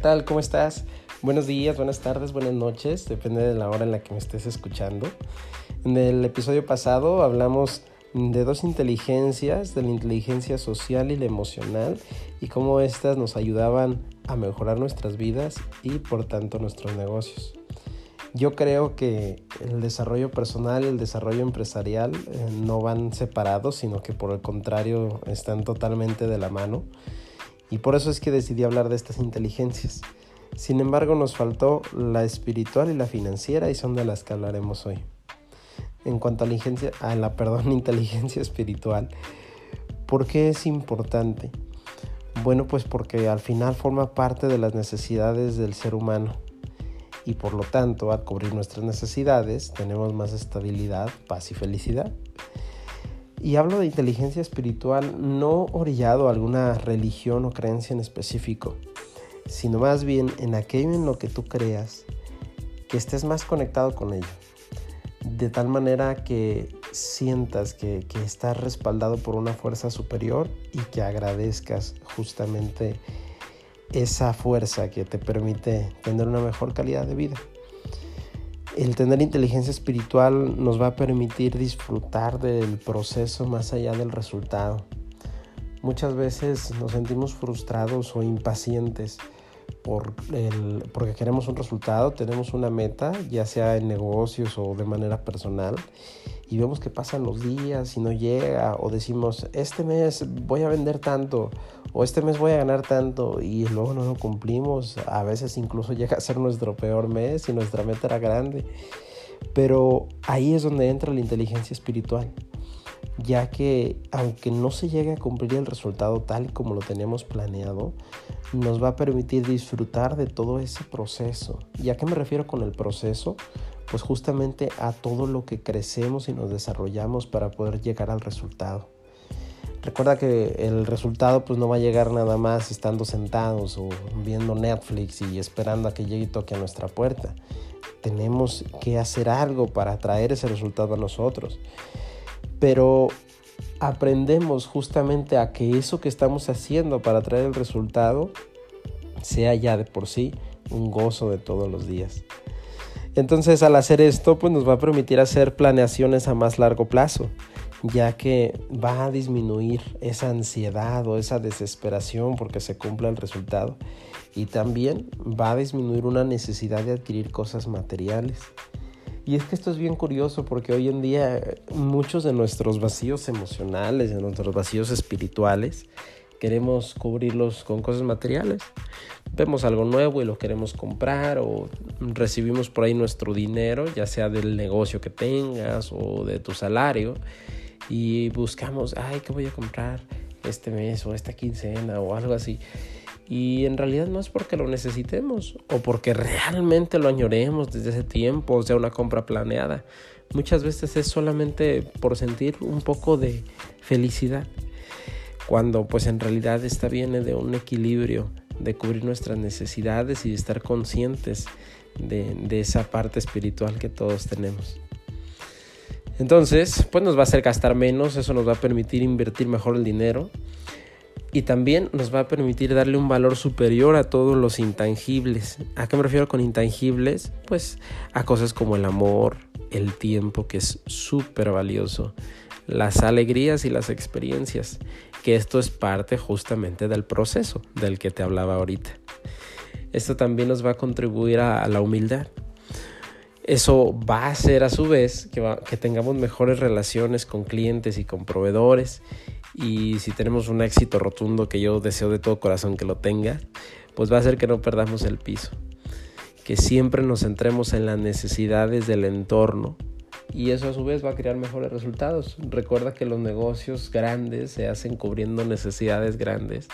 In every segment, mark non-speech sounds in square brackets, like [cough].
Tal? ¿Cómo estás? Buenos días, buenas tardes, buenas noches, depende de la hora en la que me estés escuchando. En el episodio pasado hablamos de dos inteligencias, de la inteligencia social y la emocional, y cómo éstas nos ayudaban a mejorar nuestras vidas y por tanto nuestros negocios. Yo creo que el desarrollo personal y el desarrollo empresarial eh, no van separados, sino que por el contrario están totalmente de la mano. Y por eso es que decidí hablar de estas inteligencias. Sin embargo, nos faltó la espiritual y la financiera y son de las que hablaremos hoy. En cuanto a la, inteligencia, a la [laughs] perdón, inteligencia espiritual, ¿por qué es importante? Bueno, pues porque al final forma parte de las necesidades del ser humano y por lo tanto al cubrir nuestras necesidades tenemos más estabilidad, paz y felicidad. Y hablo de inteligencia espiritual no orillado a alguna religión o creencia en específico, sino más bien en aquello en lo que tú creas, que estés más conectado con ello. De tal manera que sientas que, que estás respaldado por una fuerza superior y que agradezcas justamente esa fuerza que te permite tener una mejor calidad de vida. El tener inteligencia espiritual nos va a permitir disfrutar del proceso más allá del resultado. Muchas veces nos sentimos frustrados o impacientes por el, porque queremos un resultado, tenemos una meta, ya sea en negocios o de manera personal, y vemos que pasan los días y no llega, o decimos, este mes voy a vender tanto, o este mes voy a ganar tanto, y luego no lo cumplimos, a veces incluso [laughs] llega a ser nuestro peor mes y nuestra meta era grande, pero ahí es donde entra la inteligencia espiritual ya que aunque no se llegue a cumplir el resultado tal como lo teníamos planeado, nos va a permitir disfrutar de todo ese proceso. ¿Y a qué me refiero con el proceso? Pues justamente a todo lo que crecemos y nos desarrollamos para poder llegar al resultado. Recuerda que el resultado pues no va a llegar nada más estando sentados o viendo Netflix y esperando a que llegue y toque a nuestra puerta. Tenemos que hacer algo para traer ese resultado a nosotros pero aprendemos justamente a que eso que estamos haciendo para traer el resultado sea ya de por sí un gozo de todos los días. Entonces al hacer esto pues nos va a permitir hacer planeaciones a más largo plazo, ya que va a disminuir esa ansiedad o esa desesperación porque se cumpla el resultado y también va a disminuir una necesidad de adquirir cosas materiales. Y es que esto es bien curioso porque hoy en día muchos de nuestros vacíos emocionales, de nuestros vacíos espirituales, queremos cubrirlos con cosas materiales. Vemos algo nuevo y lo queremos comprar o recibimos por ahí nuestro dinero, ya sea del negocio que tengas o de tu salario, y buscamos, ay, ¿qué voy a comprar este mes o esta quincena o algo así? Y en realidad no es porque lo necesitemos o porque realmente lo añoremos desde ese tiempo, o sea, una compra planeada. Muchas veces es solamente por sentir un poco de felicidad, cuando pues en realidad esta viene de un equilibrio, de cubrir nuestras necesidades y de estar conscientes de, de esa parte espiritual que todos tenemos. Entonces, pues nos va a hacer gastar menos, eso nos va a permitir invertir mejor el dinero y también nos va a permitir darle un valor superior a todos los intangibles. ¿A qué me refiero con intangibles? Pues a cosas como el amor, el tiempo, que es súper valioso, las alegrías y las experiencias, que esto es parte justamente del proceso del que te hablaba ahorita. Esto también nos va a contribuir a, la humildad. Eso va a hacer a su vez que, tengamos mejores relaciones con clientes y con proveedores y si tenemos un éxito rotundo que yo deseo de todo corazón que lo tenga, pues va a hacer que no perdamos el piso, que siempre nos centremos en las necesidades del entorno y eso a su vez va a crear mejores resultados. Recuerda que los negocios grandes se hacen cubriendo necesidades grandes.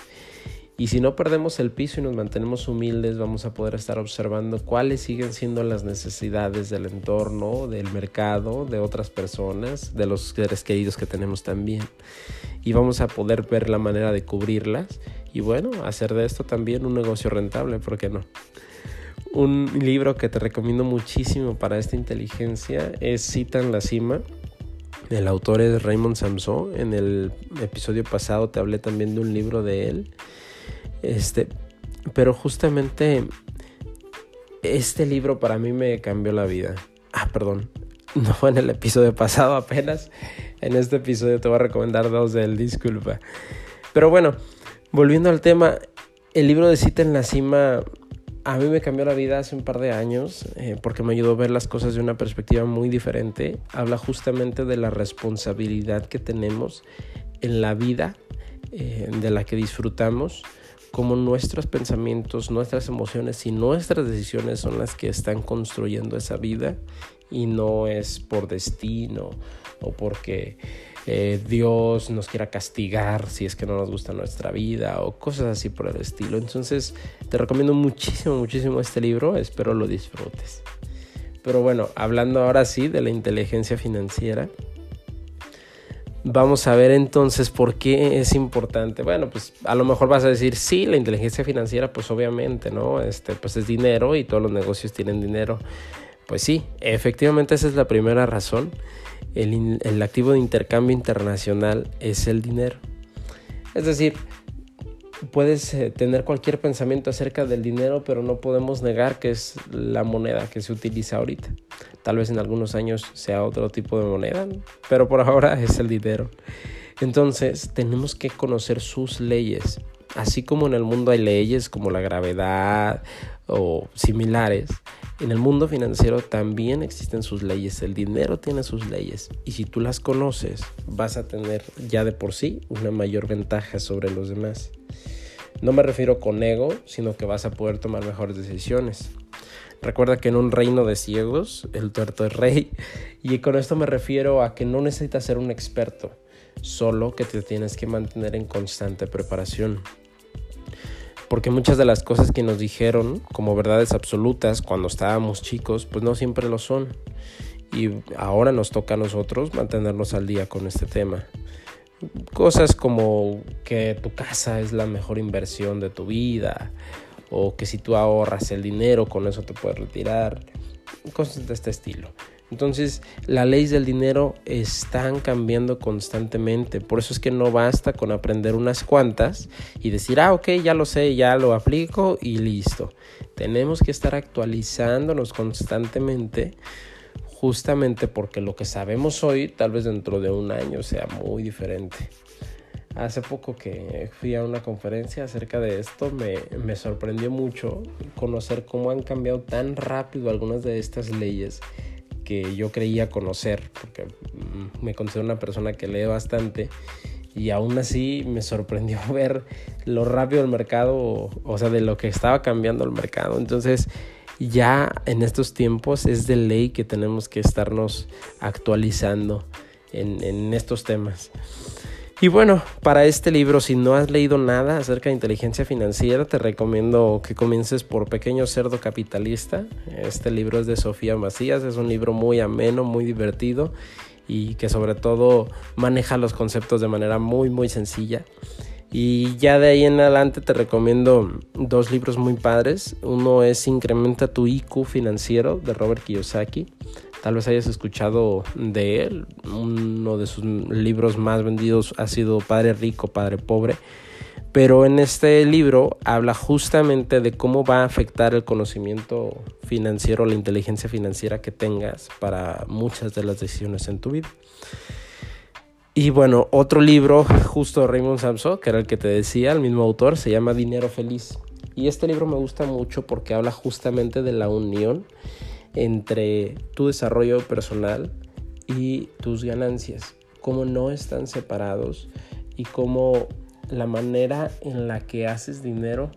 Y si no perdemos el piso y nos mantenemos humildes, vamos a poder estar observando cuáles siguen siendo las necesidades del entorno, del mercado, de otras personas, de los seres queridos que tenemos también. Y vamos a poder ver la manera de cubrirlas y bueno, hacer de esto también un negocio rentable, ¿por qué no? Un libro que te recomiendo muchísimo para esta inteligencia es Cita en la Cima. El autor es Raymond Samson. En el episodio pasado te hablé también de un libro de él. Este, pero justamente este libro para mí me cambió la vida. Ah, perdón. [laughs] No fue en el episodio pasado apenas. En este episodio te voy a recomendar dos de él, disculpa. Pero bueno, volviendo al tema, el libro de Cita en la Cima a mí me cambió la vida hace un par de años eh, porque me ayudó a ver las cosas de una perspectiva muy diferente. Habla justamente de la responsabilidad que tenemos en la vida eh, de la que disfrutamos, como nuestros pensamientos, nuestras emociones y nuestras decisiones son las que están construyendo esa vida y no es por destino o porque eh, Dios nos quiera castigar si es que no nos gusta nuestra vida o cosas así por el estilo. Entonces te recomiendo muchísimo, muchísimo este libro, espero lo disfrutes. Pero bueno, hablando ahora sí de la inteligencia financiera, vamos a ver entonces por qué es importante. Bueno, pues a lo mejor vas a decir, sí, la inteligencia financiera, pues obviamente, ¿no? Este, pues es dinero y todos los negocios tienen dinero. Pues sí, efectivamente esa es la primera razón el, activo de intercambio internacional es el dinero. Es decir, puedes eh, tener cualquier pensamiento acerca del dinero, pero no podemos negar que es la moneda que se utiliza ahorita. Tal vez en algunos años sea otro tipo de moneda, pero por ahora es el dinero. Entonces tenemos que conocer sus leyes. Así como en el mundo hay leyes como la gravedad o similares, en el mundo financiero también existen sus leyes, el dinero tiene sus leyes y si tú las conoces vas a tener ya de por sí una mayor ventaja sobre los demás. No me refiero con ego, sino que vas a poder tomar mejores decisiones. Recuerda que en un reino de ciegos el tuerto es rey y con esto me refiero a que no necesitas ser un experto, solo que te tienes que mantener en constante preparación porque muchas de las cosas que nos dijeron como verdades absolutas cuando estábamos chicos, pues no siempre lo son. Y ahora nos toca a nosotros mantenernos al día con este tema. Cosas como que tu casa es la mejor inversión de tu vida, o que si tú ahorras el dinero, con eso te puedes retirar, cosas de este estilo. Entonces, las leyes del dinero están cambiando constantemente. Por eso es que no basta con aprender unas cuantas y decir, ah, ok, ya lo sé, ya lo aplico y listo. Tenemos que estar actualizándonos constantemente justamente porque lo que sabemos hoy tal vez dentro de un año sea muy diferente. Hace poco que fui a una conferencia acerca de esto, me, me sorprendió mucho conocer cómo han cambiado tan rápido algunas de estas leyes que yo creía conocer, porque mm, me considero una persona que lee bastante y aún así me sorprendió [laughs] ver lo rápido el mercado, o sea, de lo que estaba cambiando el mercado. Entonces, ya en estos tiempos es de ley que tenemos que estarnos actualizando en, en estos temas. Y bueno, para este libro, si no has leído nada acerca de inteligencia financiera, te recomiendo que comiences por Pequeño Cerdo Capitalista. Este libro es de Sofía Macías, es un libro muy ameno, muy divertido y que sobre todo maneja los conceptos de manera muy, muy sencilla. Y ya de ahí en adelante te recomiendo dos libros muy padres. Uno es Incrementa tu IQ financiero de Robert Kiyosaki. Tal vez hayas escuchado de él. Uno de sus libros más vendidos ha sido Padre Rico, Padre Pobre. Pero en este libro habla justamente de cómo va a afectar el conocimiento financiero, la inteligencia financiera que tengas para muchas de las decisiones en tu vida. Y bueno, otro libro, justo de Raymond Samson, que era el que te decía, el mismo autor, se llama Dinero Feliz. Y este libro me gusta mucho porque habla justamente de la unión entre tu desarrollo personal y tus ganancias, cómo no están separados y cómo la manera en la que haces dinero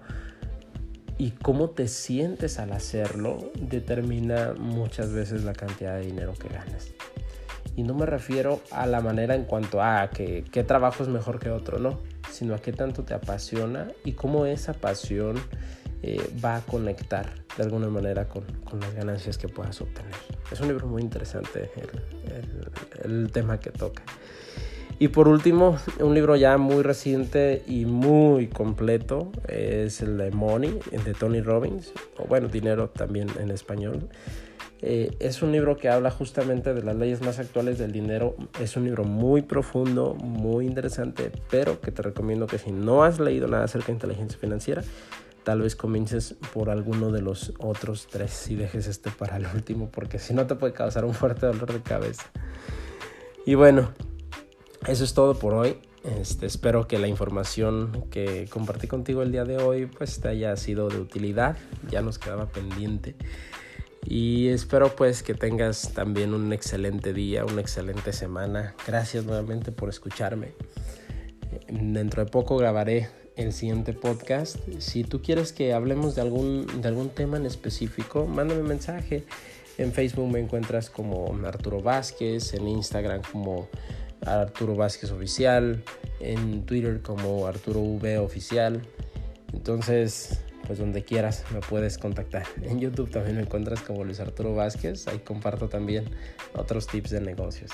y cómo te sientes al hacerlo determina muchas veces la cantidad de dinero que ganas. Y no me refiero a la manera en cuanto a que qué trabajo es mejor que otro, no, sino a qué tanto te apasiona y cómo esa pasión eh, va a conectar de alguna manera con, las ganancias que puedas obtener. Es un libro muy interesante el tema que toca. Y por último, un libro ya muy reciente y muy completo es el de Money, de Tony Robbins, o bueno, Dinero también en español. Eh, es un libro que habla justamente de las leyes más actuales del dinero. Es un libro muy profundo, muy interesante, pero que te recomiendo que si no has leído nada acerca de inteligencia financiera, tal vez comiences por alguno de los otros tres y dejes este para el último, porque si no te puede causar un fuerte dolor de cabeza. Y bueno, eso es todo por hoy. Este, espero que la información que compartí contigo el día de hoy pues te haya sido de utilidad. Ya nos quedaba pendiente. Y espero pues que tengas también un excelente día, una excelente semana. Gracias nuevamente por escucharme. Dentro de poco grabaré el siguiente podcast. Si tú quieres que hablemos de algún, de algún tema en específico, mándame un mensaje. En Facebook me encuentras como Arturo Vázquez, en Instagram como Arturo Vázquez Oficial, en Twitter como Arturo V Oficial. Entonces, pues donde quieras me puedes contactar. En YouTube también me encuentras como Luis Arturo Vázquez. Ahí comparto también otros tips de negocios.